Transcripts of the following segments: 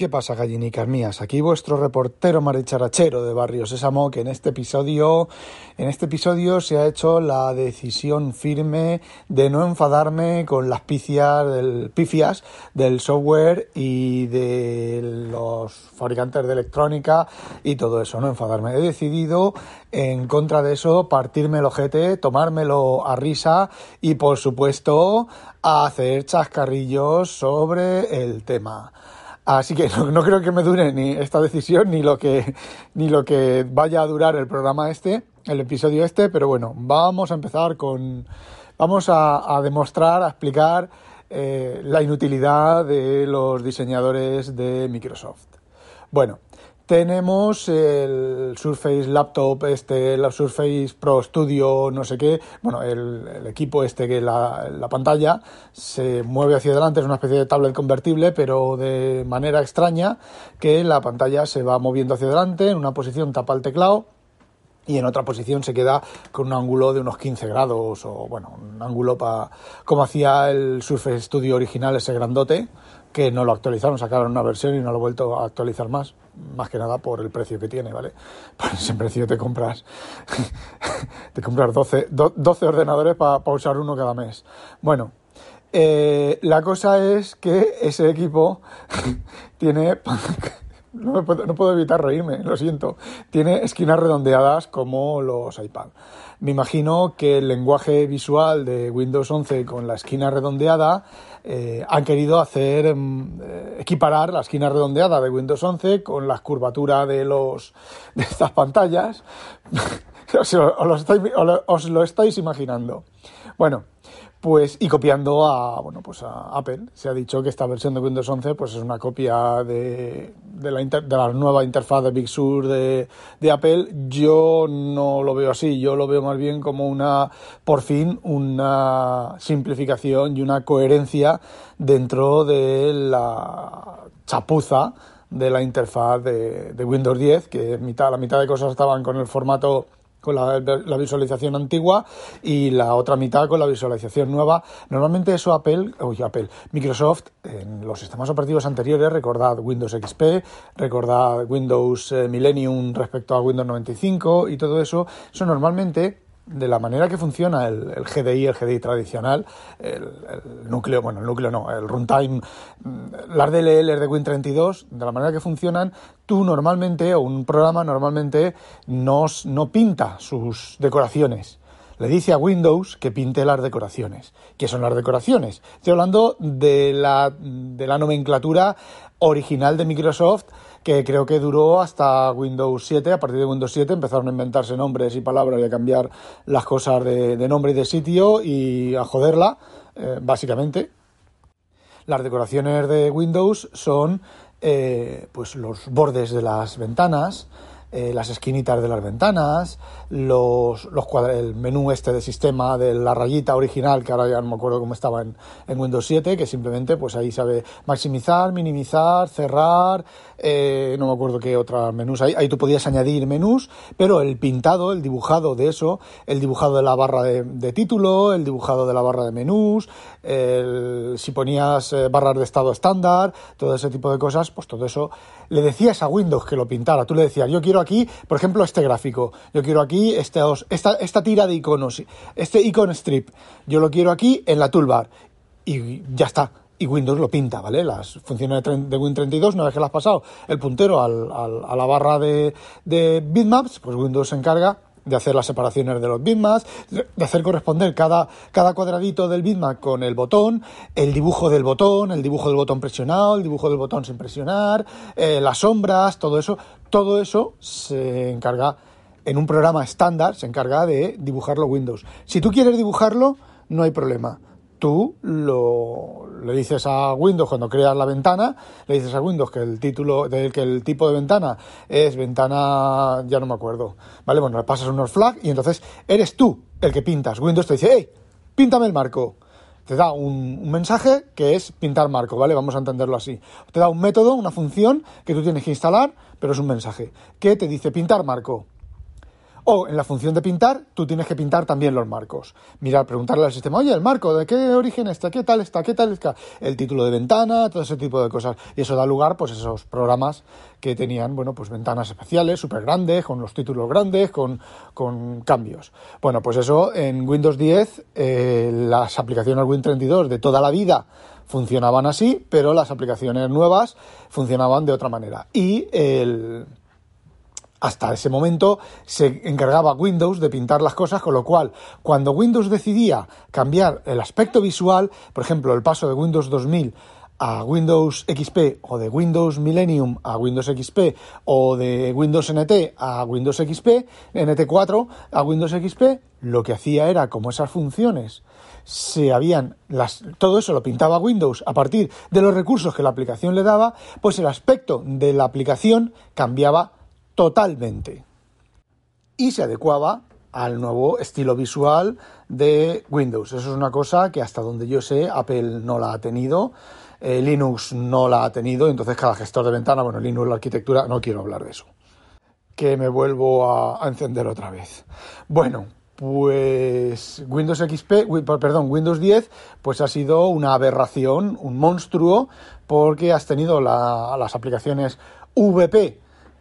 ¿Qué pasa, gallinicas mías? Aquí vuestro reportero maricharachero de Barrio Sésamo, que en este episodio, en este episodio se ha hecho la decisión firme de no enfadarme con las picias del, pifias del software y de los fabricantes de electrónica y todo eso, no enfadarme. He decidido, en contra de eso, partirme el ojete, tomármelo a risa y, por supuesto, hacer chascarrillos sobre el tema. Así que no, creo que me dure ni esta decisión ni lo que ni lo que vaya a durar el programa este, el episodio este, pero bueno, vamos a empezar con vamos a, demostrar, a explicar eh, la inutilidad de los diseñadores de Microsoft. Bueno, tenemos el Surface Laptop, este, la Surface Pro Studio, no sé qué. Bueno, el, equipo este que la, la, pantalla se mueve hacia adelante, es una especie de tablet convertible, pero de manera extraña, que la pantalla se va moviendo hacia adelante, en una posición tapa el teclado y en otra posición se queda con un ángulo de unos 15 grados o bueno, un ángulo para como hacía el Surface Studio original ese grandote que no lo actualizaron, sacaron una versión y no lo he vuelto a actualizar más, más que nada por el precio que tiene, ¿vale? Por ese precio te compras te compras 12, 12 ordenadores para usar uno cada mes. Bueno, eh, la cosa es que ese equipo tiene no, puedo, no, puedo, evitar reírme, lo siento. Tiene esquinas redondeadas como los iPad. Me imagino que el lenguaje visual de Windows 11 con la esquina redondeada eh, han querido hacer mm, eh, equiparar la esquina redondeada de Windows 11 con la curvatura de los de estas pantallas. os, os lo estáis imaginando. Bueno, pues, y copiando a, bueno, pues a Apple. Se ha dicho que esta versión de Windows 11 pues es una copia de, de, la, de la nueva interfaz de Big Sur de, de, Apple. Yo no lo veo así, yo lo veo más bien como una, por fin, una simplificación y una coherencia dentro de la chapuza de la interfaz de, de Windows 10, que mitad, la mitad de cosas estaban con el formato con la, visualización antigua y la otra mitad con la visualización nueva. Normalmente eso Apple, uy, Apple, Microsoft en los sistemas operativos anteriores, recordad Windows XP, recordad Windows eh, Millennium respecto a Windows 95 y todo eso, eso normalmente de la manera que funciona el, GDI, el GDI tradicional, el, núcleo, bueno, el núcleo no, el runtime, mm, las DLL de Win32, de la manera que funcionan, tú normalmente, o un programa normalmente, no, no pinta sus decoraciones. Le dice a Windows que pinte las decoraciones. ¿Qué son las decoraciones? Estoy hablando de la, de la nomenclatura original de Microsoft que creo que duró hasta Windows 7. A partir de Windows 7 empezaron a inventarse nombres y palabras y a cambiar las cosas de, nombre y de sitio y a joderla, eh, básicamente. Las decoraciones de Windows son eh, pues los bordes de las ventanas, eh, las esquinitas de las ventanas, los, los el menú este de sistema de la rayita original, que ahora ya no me acuerdo cómo estaba en, en Windows 7, que simplemente pues ahí sabe maximizar, minimizar, cerrar, eh, no me acuerdo qué otros menús hay, ahí tú podías añadir menús, pero el pintado, el dibujado de eso, el dibujado de la barra de, título, el dibujado de la barra de menús, si ponías eh, barras de estado estándar, todo ese tipo de cosas, pues todo eso le decías a Windows que lo pintara, tú le decías, yo quiero aquí, por ejemplo, este gráfico. Yo quiero aquí este, esta, esta tira de iconos, este icon strip. Yo lo quiero aquí en la toolbar. Y ya está. Y Windows lo pinta, ¿vale? Las funciones de, Win32, una vez que le has pasado el puntero al, a la barra de, de bitmaps, pues Windows se encarga de hacer las separaciones de los bitmaps, de hacer corresponder cada, cada cuadradito del bitmap con el botón, el dibujo del botón, el dibujo del botón presionado, el dibujo del botón sin presionar, eh, las sombras, todo eso, todo eso se encarga en un programa estándar, se encarga de dibujarlo Windows. Si tú quieres dibujarlo, no hay problema tú lo, le dices a Windows cuando creas la ventana, le dices a Windows que el título, que el tipo de ventana es ventana, ya no me acuerdo, ¿vale? Bueno, le pasas unos flags y entonces eres tú el que pintas. Windows te dice, hey, píntame el marco. Te da un, un, mensaje que es pintar marco, ¿vale? Vamos a entenderlo así. Te da un método, una función que tú tienes que instalar, pero es un mensaje que te dice pintar marco. O en la función de pintar, tú tienes que pintar también los marcos. Mirar, preguntarle al sistema, oye, el marco, ¿de qué origen está? ¿Qué tal está? ¿Qué tal está? El título de ventana, todo ese tipo de cosas. Y eso da lugar, pues, a esos programas que tenían, bueno, pues ventanas especiales, súper grandes, con los títulos grandes, con, con, cambios. Bueno, pues eso en Windows 10, eh, las aplicaciones Win32 de toda la vida funcionaban así, pero las aplicaciones nuevas funcionaban de otra manera. Y el, hasta ese momento se encargaba Windows de pintar las cosas, con lo cual cuando Windows decidía cambiar el aspecto visual, por ejemplo, el paso de Windows 2000 a Windows XP o de Windows Millennium a Windows XP o de Windows NT a Windows XP, NT4 a Windows XP, lo que hacía era como esas funciones se habían las, todo eso lo pintaba Windows. A partir de los recursos que la aplicación le daba, pues el aspecto de la aplicación cambiaba totalmente y se adecuaba al nuevo estilo visual de Windows. Eso es una cosa que hasta donde yo sé Apple no la ha tenido, eh, Linux no la ha tenido, entonces cada gestor de ventana, bueno, Linux, la arquitectura, no quiero hablar de eso. Que me vuelvo a, a encender otra vez. Bueno, pues Windows XP, perdón, Windows 10, pues ha sido una aberración, un monstruo, porque has tenido las aplicaciones VP,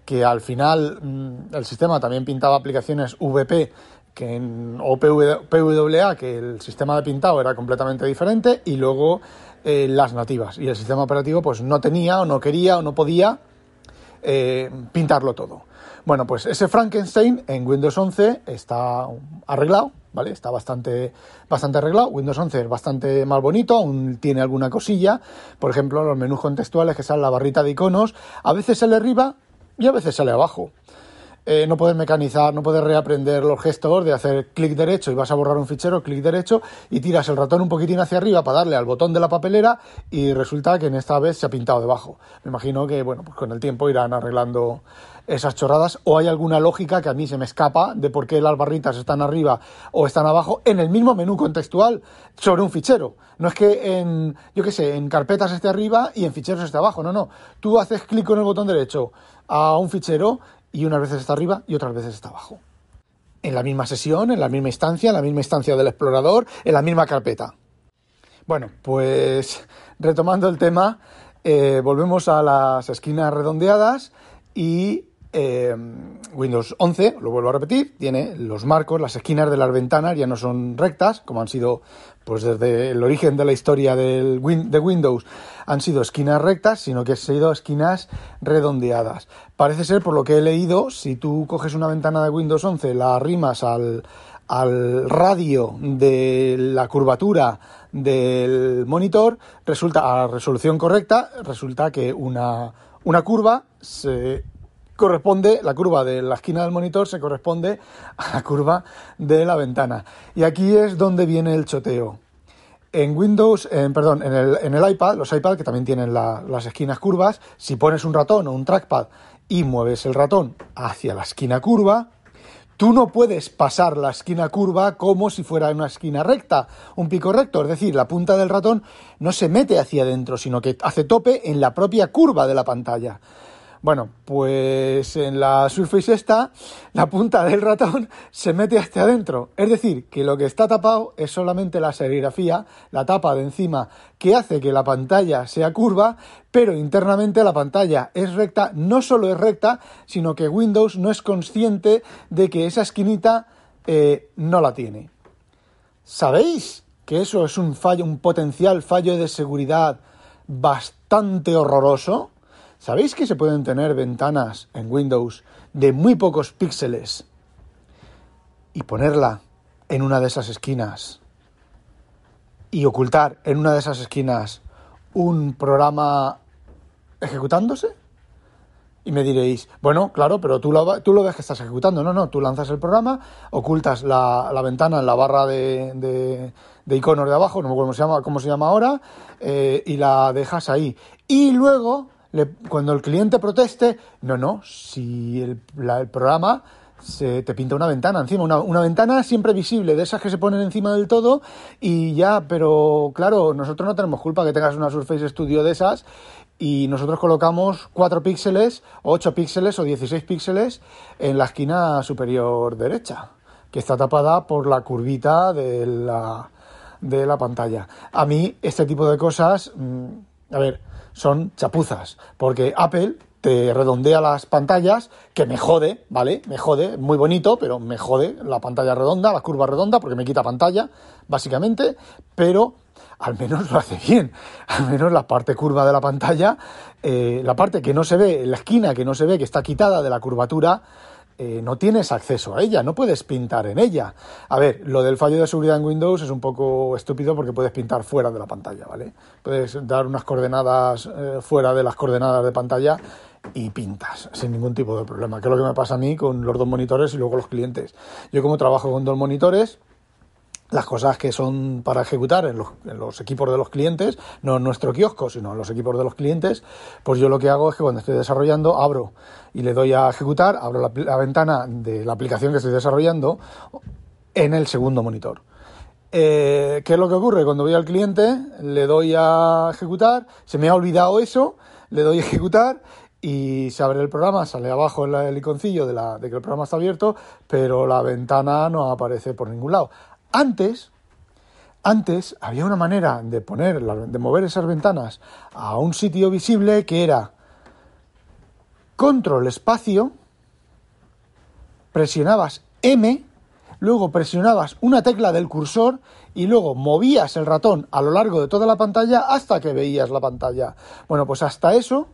que al final mm, el sistema también pintaba aplicaciones VP que en, o PWA, que el sistema de pintado era completamente diferente, y luego eh, las nativas. Y el sistema operativo pues no tenía o no quería o no podía eh, pintarlo todo. Bueno, pues ese Frankenstein en Windows 11 está arreglado, ¿vale? Está bastante, bastante arreglado. Windows 11 es bastante más bonito, aún tiene alguna cosilla. Por ejemplo, los menús contextuales que sale la barrita de iconos, a veces sale arriba y a veces sale abajo. Eh, no puedes mecanizar, no puedes reaprender los gestos de hacer clic derecho y vas a borrar un fichero, clic derecho y tiras el ratón un poquitín hacia arriba para darle al botón de la papelera y resulta que en esta vez se ha pintado debajo. Me imagino que, bueno, pues con el tiempo irán arreglando esas chorradas o hay alguna lógica que a mí se me escapa de por qué las barritas están arriba o están abajo en el mismo menú contextual sobre un fichero. No es que en, yo qué sé, en carpetas esté arriba y en ficheros esté abajo, no, no. Tú haces clic con el botón derecho a un fichero y unas veces está arriba y otras veces está abajo. En la misma sesión, en la misma instancia, en la misma instancia del explorador, en la misma carpeta. Bueno, pues retomando el tema, eh, volvemos a las esquinas redondeadas y eh, Windows 11, lo vuelvo a repetir, tiene los marcos, las esquinas de las ventanas ya no son rectas, como han sido pues desde el origen de la historia de Windows, han sido esquinas rectas, sino que han sido esquinas redondeadas. Parece ser, por lo que he leído, si tú coges una ventana de Windows 11, la arrimas al, al radio de la curvatura del monitor, resulta a resolución correcta, resulta que una, una curva se corresponde, la curva de la esquina del monitor se corresponde a la curva de la ventana. Y aquí es donde viene el choteo. En Windows, perdón, en el, en el, iPad, los iPad que también tienen las esquinas curvas, si pones un ratón o un trackpad y mueves el ratón hacia la esquina curva, tú no puedes pasar la esquina curva como si fuera una esquina recta, un pico recto, es decir, la punta del ratón no se mete hacia adentro, sino que hace tope en la propia curva de la pantalla. Bueno, pues en la Surface esta, la punta del ratón se mete hacia adentro. Es decir, que lo que está tapado es solamente la serigrafía, la tapa de encima, que hace que la pantalla sea curva, pero internamente la pantalla es recta. No solo es recta, sino que Windows no es consciente de que esa esquinita eh, no la tiene. ¿Sabéis que eso es un fallo, un potencial fallo de seguridad bastante horroroso? ¿Sabéis que se pueden tener ventanas en Windows de muy pocos píxeles y ponerla en una de esas esquinas y ocultar en una de esas esquinas un programa ejecutándose? Y me diréis, bueno, claro, pero tú lo, tú lo ves que estás ejecutando. No, no, tú lanzas el programa, ocultas la, ventana en la barra de, de, iconos de abajo, no me acuerdo cómo se llama, cómo se llama ahora, eh, y la dejas ahí. Y luego cuando el cliente proteste, no, no, si el, programa se te pinta una ventana encima, una, una, ventana siempre visible, de esas que se ponen encima del todo y ya, pero claro, nosotros no tenemos culpa que tengas una Surface Studio de esas y nosotros colocamos 4 píxeles, 8 píxeles o 16 píxeles en la esquina superior derecha, que está tapada por la curvita de la, de la pantalla. A mí este tipo de cosas, mm, a ver, son chapuzas, porque Apple te redondea las pantallas, que me jode, ¿vale? Me jode, muy bonito, pero me jode la pantalla redonda, la curva redonda, porque me quita pantalla, básicamente, pero al menos lo hace bien. Al menos la parte curva de la pantalla, eh, la parte que no se ve, la esquina que no se ve, que está quitada de la curvatura, eh, no tienes acceso a ella, no puedes pintar en ella. A ver, lo del fallo de seguridad en Windows es un poco estúpido porque puedes pintar fuera de la pantalla, ¿vale? Puedes dar unas coordenadas eh, fuera de las coordenadas de pantalla y pintas sin ningún tipo de problema, que es lo que me pasa a mí con los dos monitores y luego los clientes. Yo como trabajo con dos monitores, las cosas que son para ejecutar en los, equipos de los clientes, no en nuestro kiosco, sino en los equipos de los clientes, pues yo lo que hago es que cuando estoy desarrollando abro y le doy a ejecutar, abro la, ventana de la aplicación que estoy desarrollando en el segundo monitor. Eh, ¿Qué es lo que ocurre? Cuando voy al cliente, le doy a ejecutar, se me ha olvidado eso, le doy a ejecutar y se abre el programa, sale abajo el, iconcillo de, la, de que el programa está abierto, pero la ventana no aparece por ningún lado. Antes, antes había una manera de poner, de mover esas ventanas a un sitio visible que era control espacio, presionabas M, luego presionabas una tecla del cursor y luego movías el ratón a lo largo de toda la pantalla hasta que veías la pantalla. Bueno, pues hasta eso,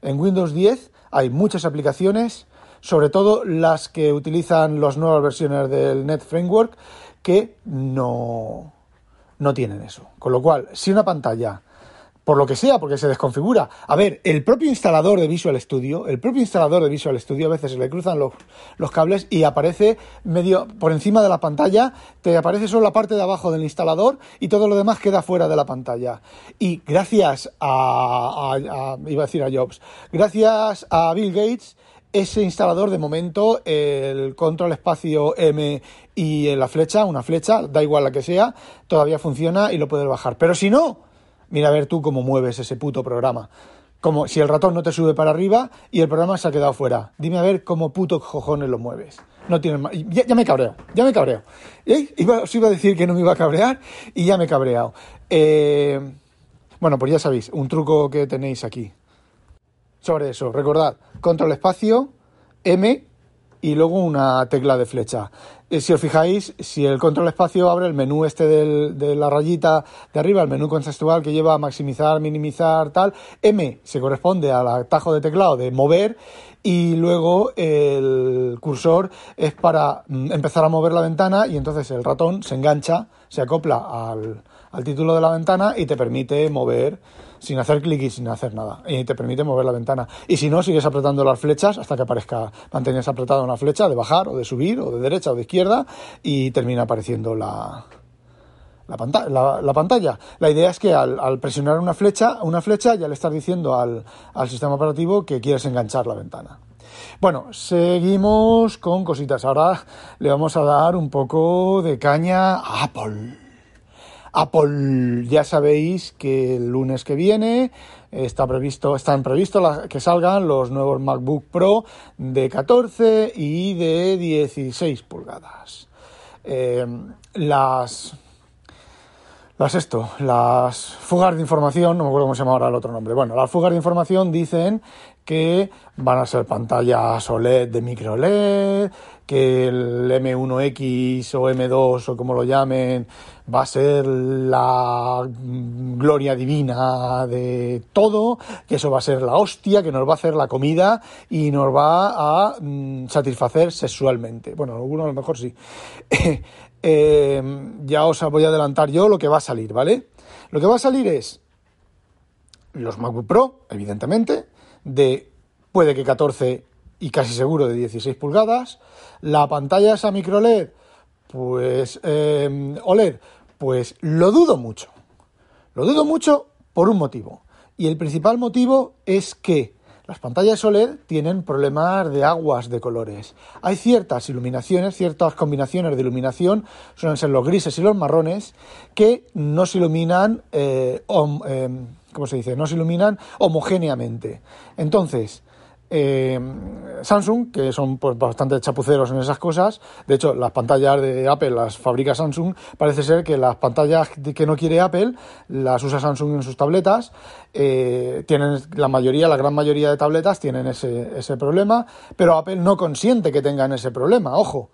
en Windows 10 hay muchas aplicaciones, sobre todo las que utilizan las nuevas versiones del Net Framework, que no, no tienen eso. Con lo cual, si una pantalla, por lo que sea, porque se desconfigura, a ver, el propio instalador de Visual Studio, el propio instalador de Visual Studio a veces se le cruzan los, los cables y aparece medio por encima de la pantalla, te aparece solo la parte de abajo del instalador y todo lo demás queda fuera de la pantalla. Y gracias a, a iba a decir a Jobs, gracias a Bill Gates, ese instalador de momento, el control espacio M y la flecha, una flecha, da igual la que sea, todavía funciona y lo puedes bajar. Pero si no, mira a ver tú cómo mueves ese puto programa. Como si el ratón no te sube para arriba y el programa se ha quedado fuera. Dime a ver cómo puto cojones lo mueves. No tiene ya, ya, me cabreo, ya me cabreo. ¿Eh? Iba, os iba a decir que no me iba a cabrear y ya me he cabreado. Eh, bueno, pues ya sabéis, un truco que tenéis aquí sobre eso. Recordad, control espacio, M y luego una tecla de flecha. Eh, si os fijáis, si el control espacio abre el menú este de la rayita de arriba, el menú conceptual que lleva a maximizar, minimizar, tal, M se corresponde al atajo de teclado de mover y luego el cursor es para mm, empezar a mover la ventana y entonces el ratón se engancha, se acopla al título de la ventana y te permite mover sin hacer clic y sin hacer nada. Y te permite mover la ventana. Y si no, sigues apretando las flechas hasta que aparezca, mantienes apretada una flecha de bajar o de subir o de derecha o de izquierda y termina apareciendo la, la, pantalla, la, pantalla. La idea es que al, presionar una flecha, una flecha ya le estás diciendo al, al sistema operativo que quieres enganchar la ventana. Bueno, seguimos con cositas. Ahora le vamos a dar un poco de caña a Apple. Apple, ya sabéis que el lunes que viene está previsto, están previstos que salgan los nuevos MacBook Pro de 14 y de 16 pulgadas. Eh, las las esto, las fugas de información, no me acuerdo cómo se llama ahora el otro nombre. Bueno, las fugas de información dicen que van a ser pantallas OLED de micro LED, que el M1X o M2 o como lo llamen va a ser la gloria divina de todo, que eso va a ser la hostia, que nos va a hacer la comida y nos va a mm, satisfacer sexualmente. Bueno, algunos a lo mejor sí. Eh, ya os voy a adelantar yo lo que va a salir, ¿vale? Lo que va a salir es los MacBook Pro, evidentemente, de puede que 14 y casi seguro de 16 pulgadas, la pantalla esa micro LED, pues eh, OLED, pues lo dudo mucho. Lo dudo mucho por un motivo. Y el principal motivo es que Las pantallas OLED tienen problemas de aguas de colores. Hay ciertas iluminaciones, ciertas combinaciones de iluminación, suelen ser los grises y los marrones, que no se iluminan, eh, eh, ¿cómo se dice? No se iluminan homogéneamente. Entonces, eh, Samsung, que son pues, bastante chapuceros en esas cosas. De hecho, las pantallas de Apple las fabrica Samsung. Parece ser que las pantallas que no quiere Apple las usa Samsung en sus tabletas. Eh, tienen la mayoría, la gran mayoría de tabletas tienen ese, ese problema, pero Apple no consiente que tengan ese problema. Ojo.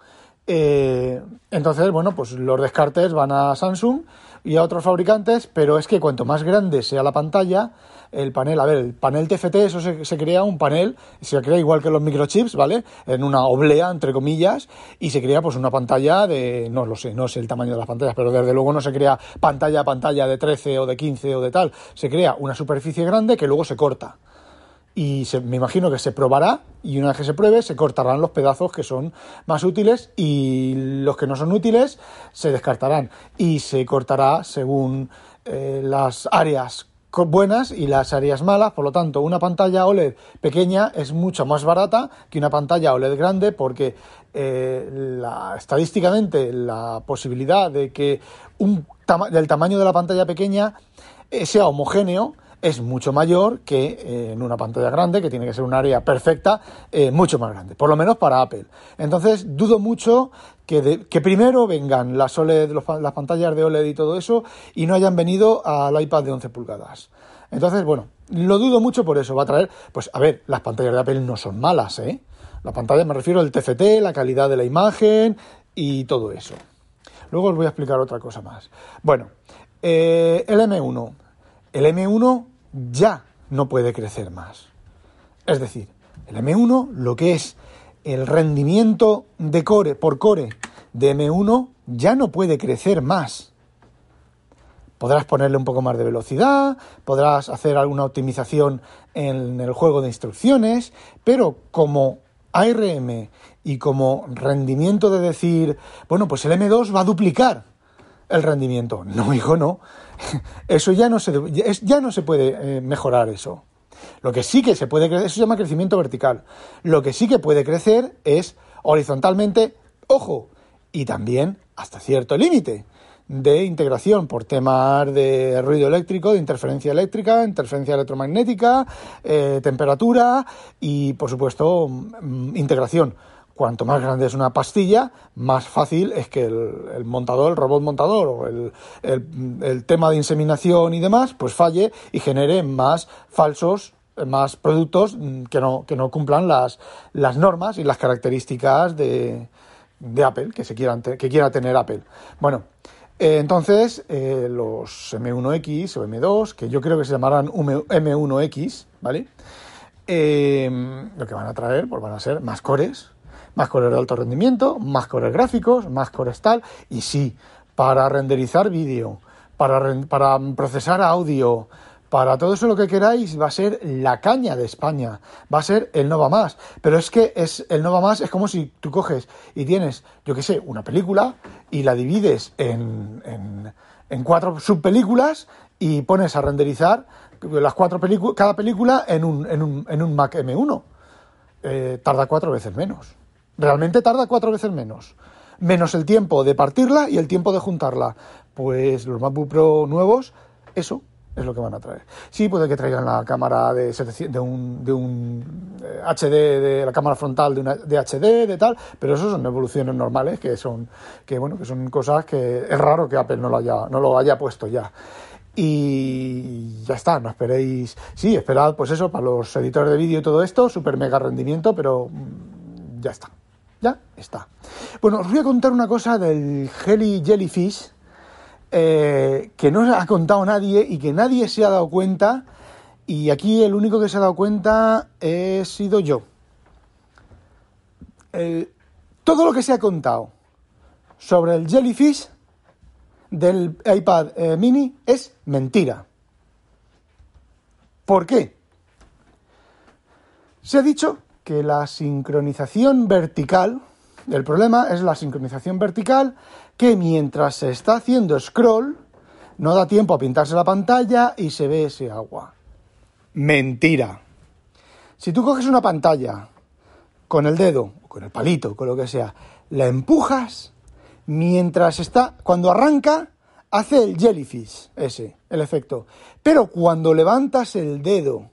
Eh, entonces, bueno, pues los descartes van a Samsung y a otros fabricantes, pero es que cuanto más grande sea la pantalla, el panel, a ver, el panel TFT, eso se, crea un panel, se crea igual que los microchips, ¿vale? En una oblea, entre comillas, y se crea pues una pantalla de, no lo sé, no sé el tamaño de las pantallas, pero desde luego no se crea pantalla a pantalla de 13 o de 15 o de tal, se crea una superficie grande que luego se corta y me imagino que se probará y una vez que se pruebe se cortarán los pedazos que son más útiles y los que no son útiles se descartarán. Y se cortará según eh, las áreas buenas y las áreas malas, por lo tanto una pantalla OLED pequeña es mucho más barata que una pantalla OLED grande porque eh, estadísticamente la posibilidad de que un del tamaño de la pantalla pequeña eh, sea homogéneo es mucho mayor que eh, en una pantalla grande, que tiene que ser un área perfecta, eh, mucho más grande, por lo menos para Apple. Entonces, dudo mucho que, que primero vengan las, OLED, las pantallas de OLED y todo eso, y no hayan venido al iPad de 11 pulgadas. Entonces, bueno, lo dudo mucho por eso. Va a traer, pues a ver, las pantallas de Apple no son malas, ¿eh? La pantalla me refiero al TFT, la calidad de la imagen y todo eso. Luego os voy a explicar otra cosa más. Bueno, eh, el M1. El M1 ya no puede crecer más. Es decir, el M1, lo que es el rendimiento de core por core de M1, ya no puede crecer más. Podrás ponerle un poco más de velocidad, podrás hacer alguna optimización en el juego de instrucciones, pero como ARM y como rendimiento de decir, bueno, pues el M2 va a duplicar el rendimiento. No, hijo, no. Eso ya no se, ya no se puede eh, mejorar eso. Lo que sí que se puede crecer, eso se llama crecimiento vertical. Lo que sí que puede crecer es horizontalmente, ojo, y también hasta cierto límite de integración por temas de ruido eléctrico, de interferencia eléctrica, interferencia electromagnética, eh, temperatura y, por supuesto, mm, integración cuanto más grande es una pastilla, más fácil es que el, montador, el robot montador o el, tema de inseminación y demás, pues falle y genere más falsos, más productos que no, que no cumplan las, las normas y las características de, de Apple, que, se quieran que quiera tener Apple. Bueno, eh, entonces eh, los M1X o M2, que yo creo que se llamarán M1X, ¿vale? Eh, lo que van a traer, pues van a ser más cores, más cores de alto rendimiento, más cores gráficos, más cores tal, y sí, para renderizar vídeo, para, para procesar audio, para todo eso lo que queráis va a ser la caña de España, va a ser el Nova Más. Pero es que es el Nova Más es como si tú coges y tienes, yo qué sé, una película y la divides en, en, en cuatro subpelículas y pones a renderizar las cuatro cada película en un, en un, en un Mac M1. Eh, tarda cuatro veces menos. Realmente tarda cuatro veces menos. Menos el tiempo de partirla y el tiempo de juntarla. Pues los MacBook Pro nuevos, eso es lo que van a traer. Sí, puede que traigan la cámara de, de un, de un HD, eh, de la cámara frontal de, una, de HD, de tal, pero eso son evoluciones normales que son, que bueno, que son cosas que es raro que Apple no lo haya, no lo haya puesto ya. Y ya está, no esperéis. Sí, esperad, pues eso, para los editores de vídeo y todo esto, super mega rendimiento, pero mm, ya está. Ya está. Bueno, os voy a contar una cosa del Jelly Jellyfish eh, que no ha contado nadie y que nadie se ha dado cuenta. Y aquí el único que se ha dado cuenta he sido yo. todo lo que se ha contado sobre el Jellyfish del iPad eh, mini es mentira. ¿Por qué? Se ha dicho que la sincronización vertical, el problema es la sincronización vertical que mientras se está haciendo scroll no da tiempo a pintarse la pantalla y se ve ese agua. Mentira. Si tú coges una pantalla con el dedo, con el palito, con lo que sea, la empujas, mientras está, cuando arranca, hace el jellyfish, ese, el efecto. Pero cuando levantas el dedo,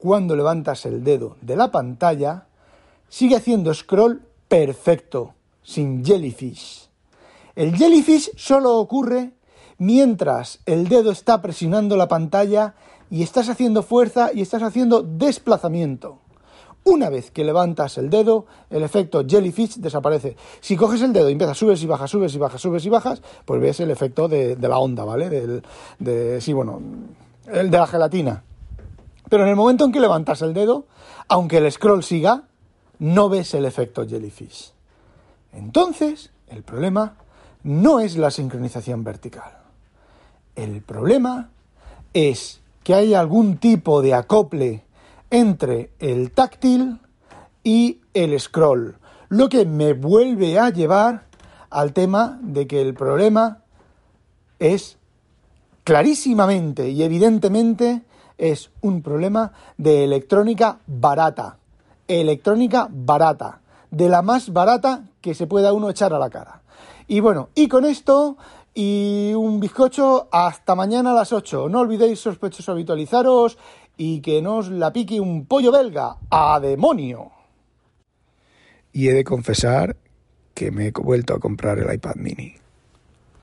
cuando levantas el dedo de la pantalla, sigue haciendo scroll perfecto, sin jellyfish. El jellyfish solo ocurre mientras el dedo está presionando la pantalla y estás haciendo fuerza y estás haciendo desplazamiento. Una vez que levantas el dedo, el efecto jellyfish desaparece. Si coges el dedo y empiezas, subes y bajas, subes y bajas, subes y bajas, pues ves el efecto de, la onda, ¿vale? Del, de, sí, bueno, el de la gelatina. Pero en el momento en que levantas el dedo, aunque el scroll siga, no ves el efecto jellyfish. Entonces, el problema no es la sincronización vertical. El problema es que hay algún tipo de acople entre el táctil y el scroll, lo que me vuelve a llevar al tema de que el problema es clarísimamente y evidentemente es un problema de electrónica barata, electrónica barata, de la más barata que se pueda uno echar a la cara. Y bueno, y con esto y un bizcocho hasta mañana a las 8. No olvidéis sospechosos habitualizaros y que no os la pique un pollo belga. ¡A demonio! Y he de confesar que me he vuelto a comprar el iPad mini.